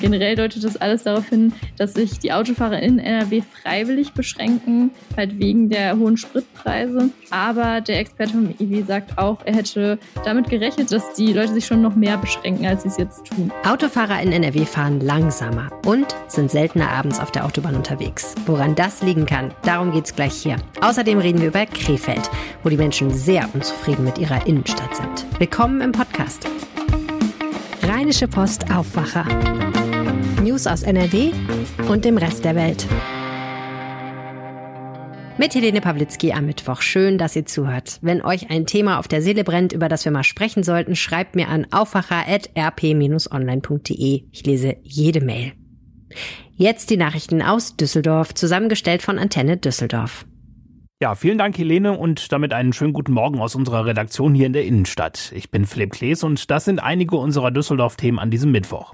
Generell deutet das alles darauf hin, dass sich die Autofahrer in NRW freiwillig beschränken, halt wegen der hohen Spritpreise. Aber der Experte vom IW sagt auch, er hätte damit gerechnet, dass die Leute sich schon noch mehr beschränken, als sie es jetzt tun. Autofahrer in NRW fahren langsamer und sind seltener abends auf der Autobahn unterwegs. Woran das liegen kann, darum geht es gleich hier. Außerdem reden wir über Krefeld, wo die Menschen sehr unzufrieden mit ihrer Innenstadt sind. Willkommen im Podcast. Rheinische Post Aufwacher. News aus NRW und dem Rest der Welt. Mit Helene Pawlitzki am Mittwoch. Schön, dass ihr zuhört. Wenn euch ein Thema auf der Seele brennt, über das wir mal sprechen sollten, schreibt mir an aufwacher.rp-online.de. Ich lese jede Mail. Jetzt die Nachrichten aus Düsseldorf, zusammengestellt von Antenne Düsseldorf. Ja, vielen Dank, Helene, und damit einen schönen guten Morgen aus unserer Redaktion hier in der Innenstadt. Ich bin Philipp Klees und das sind einige unserer Düsseldorf-Themen an diesem Mittwoch.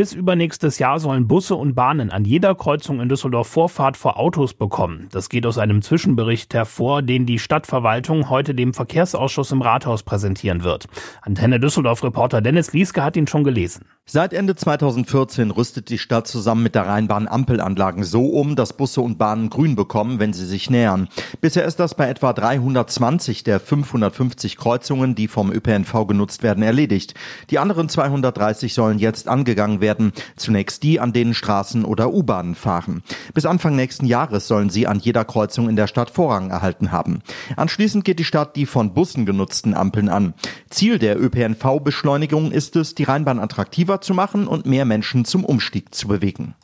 Bis übernächstes Jahr sollen Busse und Bahnen an jeder Kreuzung in Düsseldorf Vorfahrt vor Autos bekommen. Das geht aus einem Zwischenbericht hervor, den die Stadtverwaltung heute dem Verkehrsausschuss im Rathaus präsentieren wird. Antenne Düsseldorf-Reporter Dennis Lieske hat ihn schon gelesen. Seit Ende 2014 rüstet die Stadt zusammen mit der Rheinbahn Ampelanlagen so um, dass Busse und Bahnen grün bekommen, wenn sie sich nähern. Bisher ist das bei etwa 320 der 550 Kreuzungen, die vom ÖPNV genutzt werden, erledigt. Die anderen 230 sollen jetzt angegangen werden werden. Zunächst die, an denen Straßen oder U-Bahnen fahren. Bis Anfang nächsten Jahres sollen sie an jeder Kreuzung in der Stadt Vorrang erhalten haben. Anschließend geht die Stadt die von Bussen genutzten Ampeln an. Ziel der ÖPNV-Beschleunigung ist es, die Rheinbahn attraktiver zu machen und mehr Menschen zum Umstieg zu bewegen.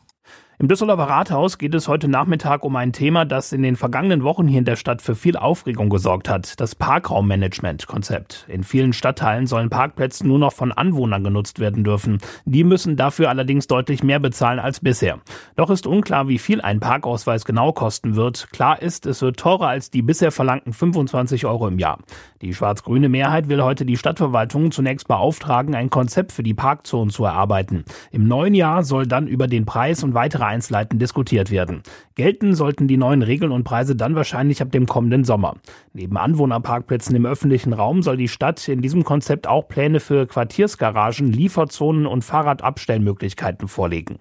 Im Düsseldorfer Rathaus geht es heute Nachmittag um ein Thema, das in den vergangenen Wochen hier in der Stadt für viel Aufregung gesorgt hat. Das Parkraummanagement-Konzept. In vielen Stadtteilen sollen Parkplätze nur noch von Anwohnern genutzt werden dürfen. Die müssen dafür allerdings deutlich mehr bezahlen als bisher. Doch ist unklar, wie viel ein Parkausweis genau kosten wird. Klar ist, es wird teurer als die bisher verlangten 25 Euro im Jahr. Die schwarz-grüne Mehrheit will heute die Stadtverwaltung zunächst beauftragen, ein Konzept für die Parkzonen zu erarbeiten. Im neuen Jahr soll dann über den Preis und weitere Einzelheiten diskutiert werden. Gelten sollten die neuen Regeln und Preise dann wahrscheinlich ab dem kommenden Sommer. Neben Anwohnerparkplätzen im öffentlichen Raum soll die Stadt in diesem Konzept auch Pläne für Quartiersgaragen, Lieferzonen und Fahrradabstellmöglichkeiten vorlegen.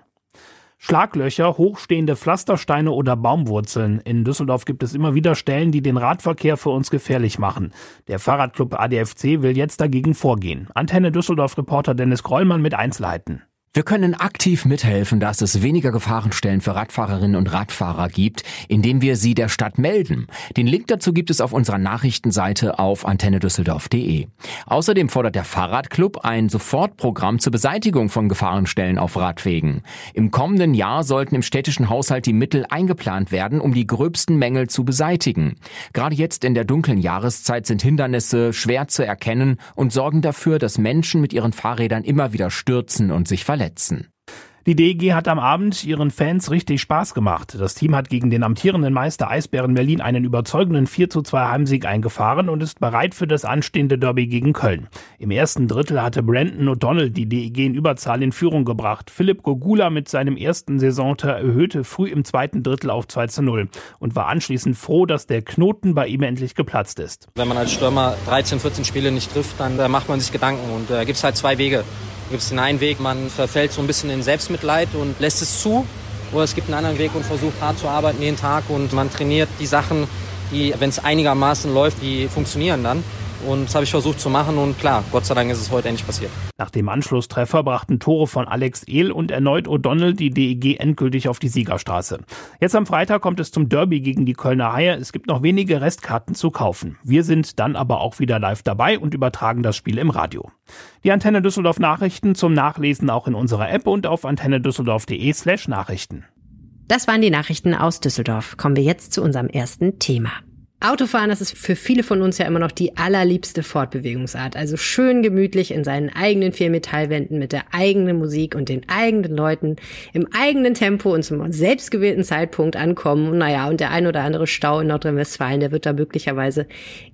Schlaglöcher, hochstehende Pflastersteine oder Baumwurzeln. In Düsseldorf gibt es immer wieder Stellen, die den Radverkehr für uns gefährlich machen. Der Fahrradclub ADFC will jetzt dagegen vorgehen. Antenne Düsseldorf-Reporter Dennis Krollmann mit Einzelheiten. Wir können aktiv mithelfen, dass es weniger Gefahrenstellen für Radfahrerinnen und Radfahrer gibt, indem wir sie der Stadt melden. Den Link dazu gibt es auf unserer Nachrichtenseite auf antennedüsseldorf.de. Außerdem fordert der Fahrradclub ein Sofortprogramm zur Beseitigung von Gefahrenstellen auf Radwegen. Im kommenden Jahr sollten im städtischen Haushalt die Mittel eingeplant werden, um die gröbsten Mängel zu beseitigen. Gerade jetzt in der dunklen Jahreszeit sind Hindernisse schwer zu erkennen und sorgen dafür, dass Menschen mit ihren Fahrrädern immer wieder stürzen und sich verletzen verletzen. Die DEG hat am Abend ihren Fans richtig Spaß gemacht. Das Team hat gegen den amtierenden Meister Eisbären Berlin einen überzeugenden 4 zu 2 Heimsieg eingefahren und ist bereit für das anstehende Derby gegen Köln. Im ersten Drittel hatte Brandon O'Donnell die DEG in Überzahl in Führung gebracht. Philipp Gogula mit seinem ersten Saisontor erhöhte früh im zweiten Drittel auf 2 zu 0 und war anschließend froh, dass der Knoten bei ihm endlich geplatzt ist. Wenn man als Stürmer 13, 14 Spiele nicht trifft, dann äh, macht man sich Gedanken und da äh, gibt es halt zwei Wege gibt es den einen Weg, man verfällt so ein bisschen in Selbstmitleid und lässt es zu. Oder es gibt einen anderen Weg und versucht hart zu arbeiten jeden Tag und man trainiert die Sachen, die, wenn es einigermaßen läuft, die funktionieren dann. Und das habe ich versucht zu machen und klar, Gott sei Dank ist es heute endlich passiert. Nach dem Anschlusstreffer brachten Tore von Alex Ehl und erneut O'Donnell die DEG endgültig auf die Siegerstraße. Jetzt am Freitag kommt es zum Derby gegen die Kölner Haie. Es gibt noch wenige Restkarten zu kaufen. Wir sind dann aber auch wieder live dabei und übertragen das Spiel im Radio. Die Antenne Düsseldorf Nachrichten zum Nachlesen auch in unserer App und auf antennedüsseldorf.de slash Nachrichten. Das waren die Nachrichten aus Düsseldorf. Kommen wir jetzt zu unserem ersten Thema. Autofahren, das ist für viele von uns ja immer noch die allerliebste Fortbewegungsart. Also schön gemütlich in seinen eigenen vier Metallwänden mit der eigenen Musik und den eigenen Leuten im eigenen Tempo und zum selbstgewählten Zeitpunkt ankommen. Naja, und der ein oder andere Stau in Nordrhein-Westfalen, der wird da möglicherweise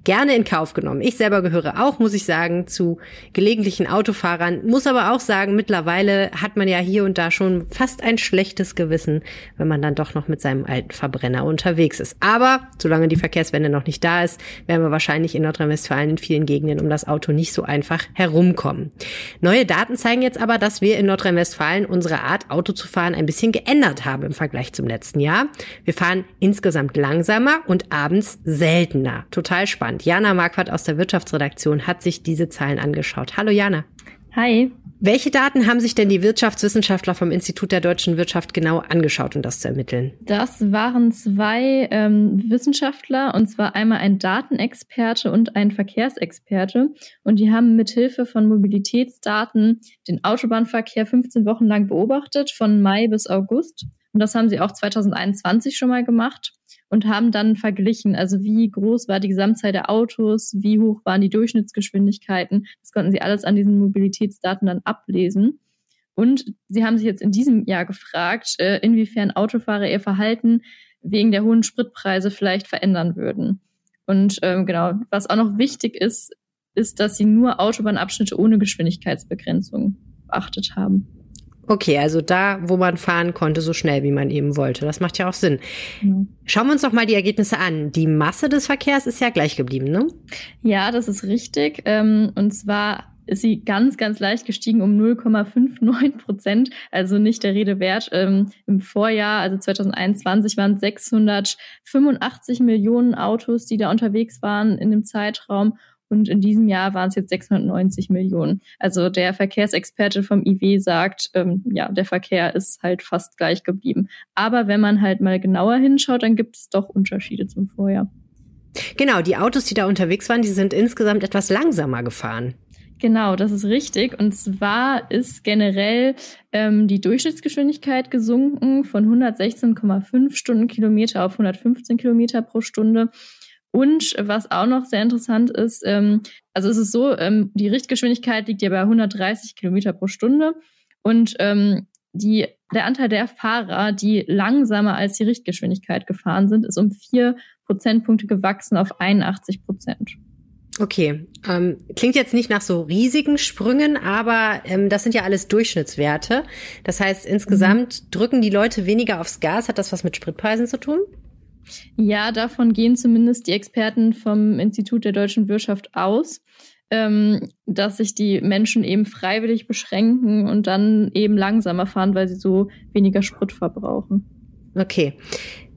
gerne in Kauf genommen. Ich selber gehöre auch, muss ich sagen, zu gelegentlichen Autofahrern. Muss aber auch sagen, mittlerweile hat man ja hier und da schon fast ein schlechtes Gewissen, wenn man dann doch noch mit seinem alten Verbrenner unterwegs ist. Aber solange die Verkehrswende wenn noch nicht da ist, werden wir wahrscheinlich in Nordrhein-Westfalen in vielen Gegenden um das Auto nicht so einfach herumkommen. Neue Daten zeigen jetzt aber, dass wir in Nordrhein-Westfalen unsere Art, Auto zu fahren, ein bisschen geändert haben im Vergleich zum letzten Jahr. Wir fahren insgesamt langsamer und abends seltener. Total spannend. Jana Marquardt aus der Wirtschaftsredaktion hat sich diese Zahlen angeschaut. Hallo Jana. Hi. Welche Daten haben sich denn die Wirtschaftswissenschaftler vom Institut der deutschen Wirtschaft genau angeschaut, um das zu ermitteln? Das waren zwei ähm, Wissenschaftler, und zwar einmal ein Datenexperte und ein Verkehrsexperte. Und die haben mithilfe von Mobilitätsdaten den Autobahnverkehr 15 Wochen lang beobachtet, von Mai bis August. Und das haben sie auch 2021 schon mal gemacht und haben dann verglichen, also wie groß war die Gesamtzahl der Autos, wie hoch waren die Durchschnittsgeschwindigkeiten. Das konnten sie alles an diesen Mobilitätsdaten dann ablesen. Und sie haben sich jetzt in diesem Jahr gefragt, äh, inwiefern Autofahrer ihr Verhalten wegen der hohen Spritpreise vielleicht verändern würden. Und ähm, genau, was auch noch wichtig ist, ist, dass sie nur Autobahnabschnitte ohne Geschwindigkeitsbegrenzung beachtet haben. Okay, also da, wo man fahren konnte, so schnell wie man eben wollte. Das macht ja auch Sinn. Mhm. Schauen wir uns doch mal die Ergebnisse an. Die Masse des Verkehrs ist ja gleich geblieben, ne? Ja, das ist richtig. Ähm, und zwar ist sie ganz, ganz leicht gestiegen um 0,59 Prozent, also nicht der Rede wert. Ähm, Im Vorjahr, also 2021, waren 685 Millionen Autos, die da unterwegs waren in dem Zeitraum. Und in diesem Jahr waren es jetzt 690 Millionen. Also der Verkehrsexperte vom IW sagt, ähm, ja, der Verkehr ist halt fast gleich geblieben. Aber wenn man halt mal genauer hinschaut, dann gibt es doch Unterschiede zum Vorjahr. Genau, die Autos, die da unterwegs waren, die sind insgesamt etwas langsamer gefahren. Genau, das ist richtig. Und zwar ist generell ähm, die Durchschnittsgeschwindigkeit gesunken von 116,5 Stundenkilometer auf 115 Kilometer pro Stunde. Und was auch noch sehr interessant ist, ähm, also es ist so, ähm, die Richtgeschwindigkeit liegt ja bei 130 Kilometer pro Stunde und ähm, die, der Anteil der Fahrer, die langsamer als die Richtgeschwindigkeit gefahren sind, ist um vier Prozentpunkte gewachsen auf 81 Prozent. Okay, ähm, klingt jetzt nicht nach so riesigen Sprüngen, aber ähm, das sind ja alles Durchschnittswerte. Das heißt, insgesamt mhm. drücken die Leute weniger aufs Gas. Hat das was mit Spritpreisen zu tun? Ja, davon gehen zumindest die Experten vom Institut der deutschen Wirtschaft aus, ähm, dass sich die Menschen eben freiwillig beschränken und dann eben langsamer fahren, weil sie so weniger Sprit verbrauchen. Okay.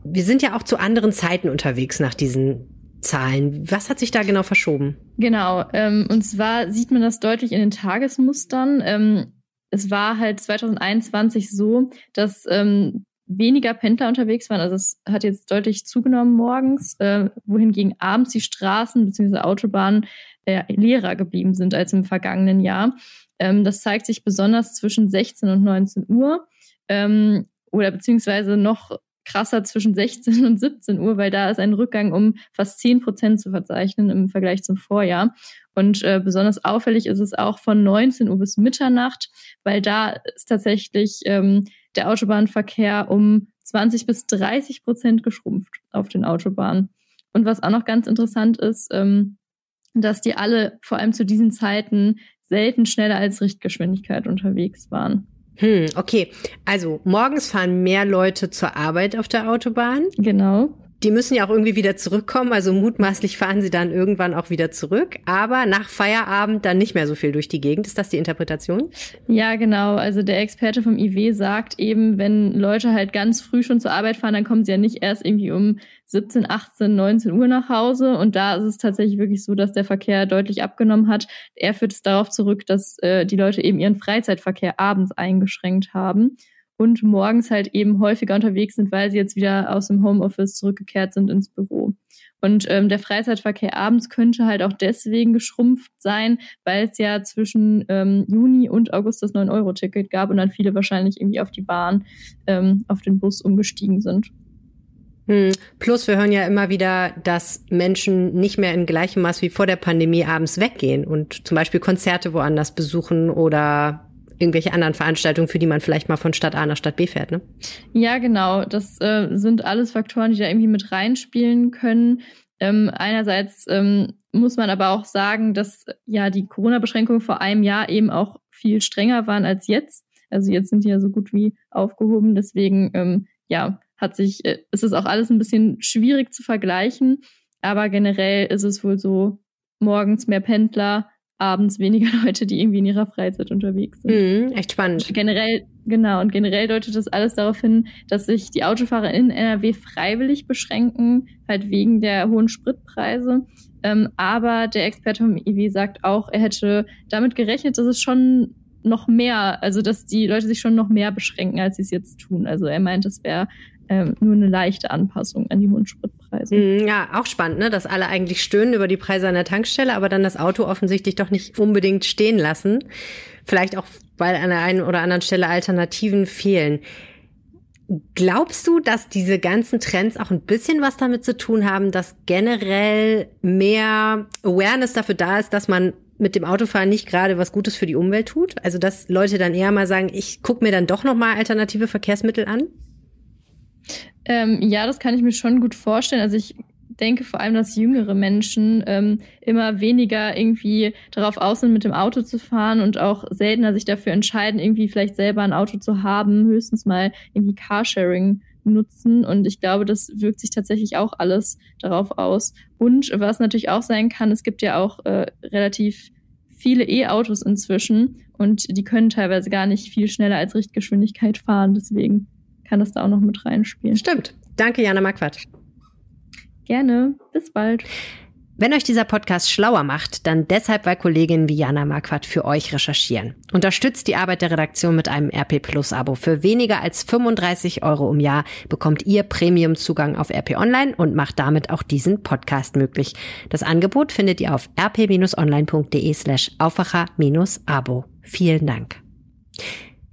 Wir sind ja auch zu anderen Zeiten unterwegs nach diesen Zahlen. Was hat sich da genau verschoben? Genau, ähm, und zwar sieht man das deutlich in den Tagesmustern. Ähm, es war halt 2021 so, dass ähm, weniger Pendler unterwegs waren. Also es hat jetzt deutlich zugenommen morgens, äh, wohingegen abends die Straßen bzw. Autobahnen äh, leerer geblieben sind als im vergangenen Jahr. Ähm, das zeigt sich besonders zwischen 16 und 19 Uhr ähm, oder beziehungsweise noch krasser zwischen 16 und 17 Uhr, weil da ist ein Rückgang um fast 10 Prozent zu verzeichnen im Vergleich zum Vorjahr. Und äh, besonders auffällig ist es auch von 19 Uhr bis Mitternacht, weil da ist tatsächlich ähm, der Autobahnverkehr um 20 bis 30 Prozent geschrumpft auf den Autobahnen. Und was auch noch ganz interessant ist, ähm, dass die alle vor allem zu diesen Zeiten selten schneller als Richtgeschwindigkeit unterwegs waren. Hm, okay. Also morgens fahren mehr Leute zur Arbeit auf der Autobahn. Genau. Die müssen ja auch irgendwie wieder zurückkommen, also mutmaßlich fahren sie dann irgendwann auch wieder zurück, aber nach Feierabend dann nicht mehr so viel durch die Gegend. Ist das die Interpretation? Ja, genau. Also der Experte vom IW sagt eben, wenn Leute halt ganz früh schon zur Arbeit fahren, dann kommen sie ja nicht erst irgendwie um 17, 18, 19 Uhr nach Hause. Und da ist es tatsächlich wirklich so, dass der Verkehr deutlich abgenommen hat. Er führt es darauf zurück, dass äh, die Leute eben ihren Freizeitverkehr abends eingeschränkt haben und morgens halt eben häufiger unterwegs sind, weil sie jetzt wieder aus dem Homeoffice zurückgekehrt sind ins Büro. Und ähm, der Freizeitverkehr abends könnte halt auch deswegen geschrumpft sein, weil es ja zwischen ähm, Juni und August das 9-Euro-Ticket gab und dann viele wahrscheinlich irgendwie auf die Bahn, ähm, auf den Bus umgestiegen sind. Hm. Plus, wir hören ja immer wieder, dass Menschen nicht mehr in gleichem Maß wie vor der Pandemie abends weggehen und zum Beispiel Konzerte woanders besuchen oder irgendwelche anderen Veranstaltungen, für die man vielleicht mal von Stadt A nach Stadt B fährt, ne? Ja, genau. Das äh, sind alles Faktoren, die da irgendwie mit reinspielen können. Ähm, einerseits ähm, muss man aber auch sagen, dass ja die Corona-Beschränkungen vor einem Jahr eben auch viel strenger waren als jetzt. Also jetzt sind die ja so gut wie aufgehoben. Deswegen ähm, ja hat sich äh, ist es auch alles ein bisschen schwierig zu vergleichen. aber generell ist es wohl so, morgens mehr Pendler, abends weniger Leute, die irgendwie in ihrer Freizeit unterwegs sind. Mhm, echt spannend. Generell, genau, und generell deutet das alles darauf hin, dass sich die Autofahrer in NRW freiwillig beschränken, halt wegen der hohen Spritpreise. Ähm, aber der Experte vom IW sagt auch, er hätte damit gerechnet, dass es schon noch mehr, also dass die Leute sich schon noch mehr beschränken, als sie es jetzt tun. Also er meint, es wäre ähm, nur eine leichte Anpassung an die hohen Spritpreise. Mhm, ja, auch spannend, ne? dass alle eigentlich stöhnen über die Preise an der Tankstelle, aber dann das Auto offensichtlich doch nicht unbedingt stehen lassen. Vielleicht auch, weil an der einen oder anderen Stelle Alternativen fehlen. Glaubst du, dass diese ganzen Trends auch ein bisschen was damit zu tun haben, dass generell mehr Awareness dafür da ist, dass man mit dem Autofahren nicht gerade was Gutes für die Umwelt tut? Also dass Leute dann eher mal sagen, ich gucke mir dann doch noch mal alternative Verkehrsmittel an? Ähm, ja, das kann ich mir schon gut vorstellen. Also ich denke vor allem, dass jüngere Menschen ähm, immer weniger irgendwie darauf aus sind, mit dem Auto zu fahren und auch seltener sich dafür entscheiden, irgendwie vielleicht selber ein Auto zu haben, höchstens mal irgendwie Carsharing nutzen. Und ich glaube, das wirkt sich tatsächlich auch alles darauf aus. Und was natürlich auch sein kann, es gibt ja auch äh, relativ viele E-Autos inzwischen und die können teilweise gar nicht viel schneller als Richtgeschwindigkeit fahren. Deswegen kann das da auch noch mit reinspielen. Stimmt. Danke, Jana Marquardt. Gerne. Bis bald. Wenn euch dieser Podcast schlauer macht, dann deshalb, weil Kolleginnen wie Jana Marquardt für euch recherchieren. Unterstützt die Arbeit der Redaktion mit einem RP Plus Abo. Für weniger als 35 Euro im Jahr bekommt ihr Premium-Zugang auf RP Online und macht damit auch diesen Podcast möglich. Das Angebot findet ihr auf rp-online.de slash Aufwacher-Abo. Vielen Dank.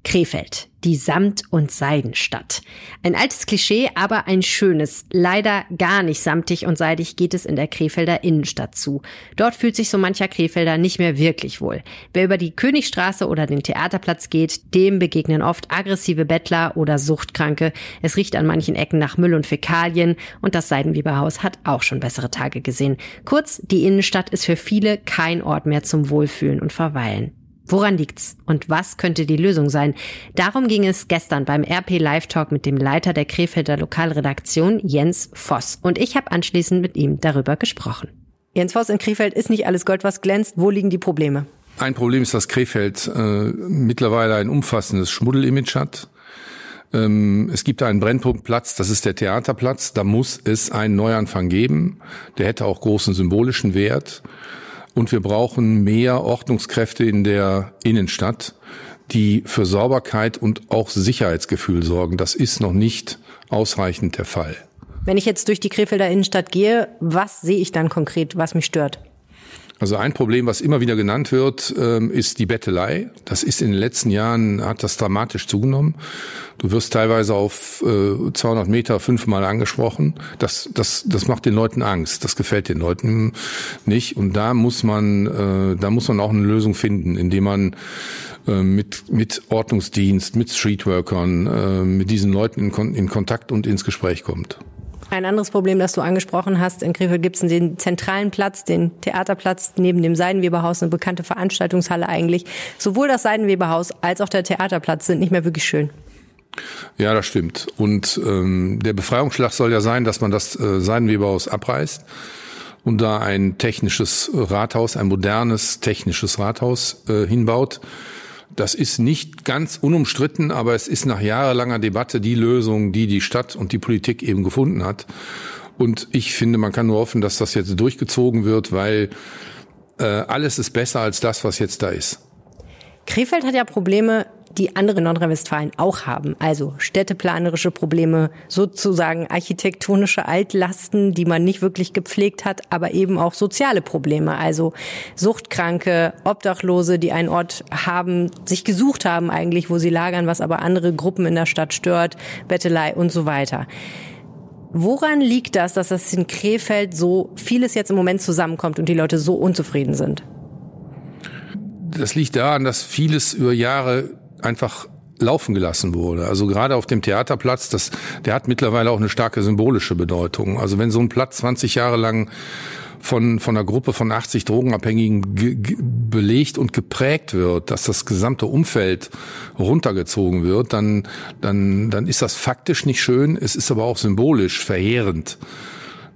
Krefeld, die Samt- und Seidenstadt. Ein altes Klischee, aber ein schönes. Leider gar nicht samtig und seidig geht es in der Krefelder Innenstadt zu. Dort fühlt sich so mancher Krefelder nicht mehr wirklich wohl. Wer über die Königstraße oder den Theaterplatz geht, dem begegnen oft aggressive Bettler oder Suchtkranke. Es riecht an manchen Ecken nach Müll und Fäkalien und das Seidenweberhaus hat auch schon bessere Tage gesehen. Kurz, die Innenstadt ist für viele kein Ort mehr zum Wohlfühlen und Verweilen. Woran liegt's und was könnte die Lösung sein? Darum ging es gestern beim RP Live Talk mit dem Leiter der Krefelder Lokalredaktion Jens Voss und ich habe anschließend mit ihm darüber gesprochen. Jens Voss in Krefeld ist nicht alles Gold, was glänzt. Wo liegen die Probleme? Ein Problem ist, dass Krefeld äh, mittlerweile ein umfassendes Schmuddelimage hat. Ähm, es gibt einen Brennpunktplatz, das ist der Theaterplatz. Da muss es einen Neuanfang geben. Der hätte auch großen symbolischen Wert. Und wir brauchen mehr Ordnungskräfte in der Innenstadt, die für Sauberkeit und auch Sicherheitsgefühl sorgen. Das ist noch nicht ausreichend der Fall. Wenn ich jetzt durch die Krefelder Innenstadt gehe, was sehe ich dann konkret, was mich stört? Also ein Problem, was immer wieder genannt wird, ähm, ist die Bettelei. Das ist in den letzten Jahren, hat das dramatisch zugenommen. Du wirst teilweise auf 200 äh, Meter fünfmal angesprochen. Das, das, das macht den Leuten Angst. Das gefällt den Leuten nicht. Und da muss man, äh, da muss man auch eine Lösung finden, indem man äh, mit, mit Ordnungsdienst, mit Streetworkern, mit diesen Leuten in, in Kontakt und ins Gespräch kommt. Ein anderes Problem, das du angesprochen hast, in Krefeld gibt es den zentralen Platz, den Theaterplatz neben dem Seidenweberhaus, eine bekannte Veranstaltungshalle eigentlich. Sowohl das Seidenweberhaus als auch der Theaterplatz sind nicht mehr wirklich schön. Ja, das stimmt. Und ähm, der Befreiungsschlag soll ja sein, dass man das äh, Seidenweberhaus abreißt und da ein technisches Rathaus, ein modernes technisches Rathaus äh, hinbaut. Das ist nicht ganz unumstritten, aber es ist nach jahrelanger Debatte die Lösung, die die Stadt und die Politik eben gefunden hat. Und ich finde, man kann nur hoffen, dass das jetzt durchgezogen wird, weil äh, alles ist besser als das, was jetzt da ist. Krefeld hat ja Probleme die andere Nordrhein-Westfalen auch haben. Also städteplanerische Probleme, sozusagen architektonische Altlasten, die man nicht wirklich gepflegt hat, aber eben auch soziale Probleme. Also Suchtkranke, Obdachlose, die einen Ort haben, sich gesucht haben eigentlich, wo sie lagern, was aber andere Gruppen in der Stadt stört, Bettelei und so weiter. Woran liegt das, dass das in Krefeld so vieles jetzt im Moment zusammenkommt und die Leute so unzufrieden sind? Das liegt daran, dass vieles über Jahre einfach laufen gelassen wurde. Also gerade auf dem Theaterplatz, das, der hat mittlerweile auch eine starke symbolische Bedeutung. Also wenn so ein Platz 20 Jahre lang von, von einer Gruppe von 80 Drogenabhängigen belegt und geprägt wird, dass das gesamte Umfeld runtergezogen wird, dann, dann, dann ist das faktisch nicht schön, es ist aber auch symbolisch verheerend.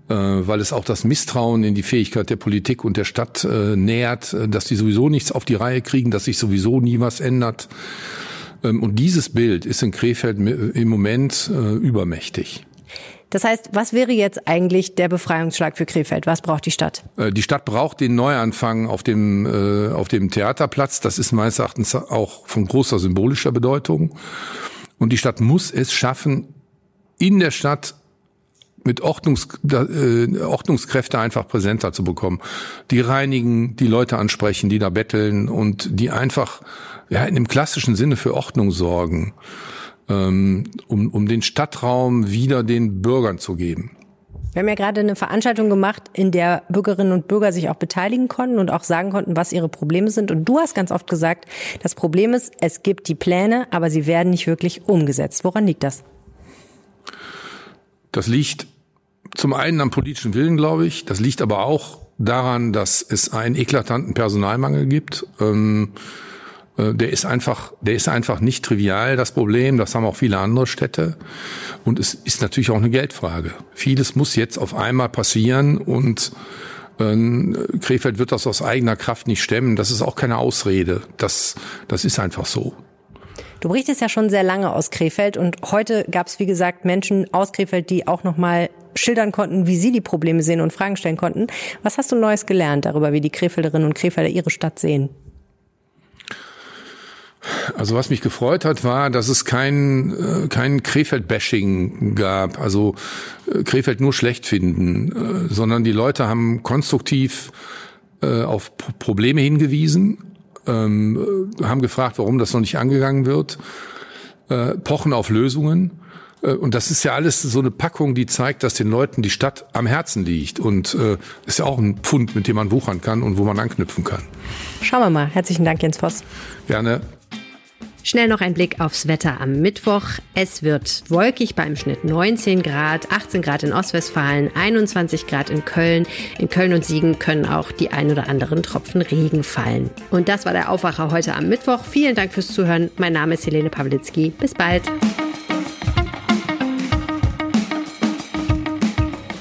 Weil es auch das Misstrauen in die Fähigkeit der Politik und der Stadt äh, nährt, dass die sowieso nichts auf die Reihe kriegen, dass sich sowieso nie was ändert. Ähm, und dieses Bild ist in Krefeld im Moment äh, übermächtig. Das heißt, was wäre jetzt eigentlich der Befreiungsschlag für Krefeld? Was braucht die Stadt? Äh, die Stadt braucht den Neuanfang auf dem, äh, auf dem Theaterplatz. Das ist meines Erachtens auch von großer symbolischer Bedeutung. Und die Stadt muss es schaffen, in der Stadt mit Ordnungs, äh, Ordnungskräfte einfach präsenter zu bekommen. Die reinigen, die Leute ansprechen, die da betteln und die einfach ja, in dem klassischen Sinne für Ordnung sorgen ähm, um, um den Stadtraum wieder den Bürgern zu geben. Wir haben ja gerade eine Veranstaltung gemacht, in der Bürgerinnen und Bürger sich auch beteiligen konnten und auch sagen konnten, was ihre Probleme sind. Und du hast ganz oft gesagt, das Problem ist, es gibt die Pläne, aber sie werden nicht wirklich umgesetzt. Woran liegt das? Das liegt zum einen am politischen Willen, glaube ich. Das liegt aber auch daran, dass es einen eklatanten Personalmangel gibt. Ähm, äh, der ist einfach, der ist einfach nicht trivial, das Problem. Das haben auch viele andere Städte. Und es ist natürlich auch eine Geldfrage. Vieles muss jetzt auf einmal passieren und äh, Krefeld wird das aus eigener Kraft nicht stemmen. Das ist auch keine Ausrede. Das, das ist einfach so. Du berichtest ja schon sehr lange aus Krefeld und heute gab es, wie gesagt, Menschen aus Krefeld, die auch nochmal schildern konnten, wie sie die Probleme sehen und Fragen stellen konnten. Was hast du Neues gelernt darüber, wie die Krefelderinnen und Krefelder ihre Stadt sehen? Also was mich gefreut hat, war, dass es kein, äh, kein Krefeld-Bashing gab, also äh, Krefeld nur schlecht finden, äh, sondern die Leute haben konstruktiv auf Probleme hingewiesen, ähm, haben gefragt, warum das noch nicht angegangen wird, pochen auf Lösungen. Und das ist ja alles so eine Packung, die zeigt, dass den Leuten die Stadt am Herzen liegt. Und äh, ist ja auch ein Pfund, mit dem man wuchern kann und wo man anknüpfen kann. Schauen wir mal. Herzlichen Dank, Jens Voss. Gerne. Schnell noch ein Blick aufs Wetter am Mittwoch. Es wird wolkig beim Schnitt 19 Grad, 18 Grad in Ostwestfalen, 21 Grad in Köln. In Köln und Siegen können auch die ein oder anderen Tropfen Regen fallen. Und das war der Aufwacher heute am Mittwoch. Vielen Dank fürs Zuhören. Mein Name ist Helene Pawlitzki. Bis bald.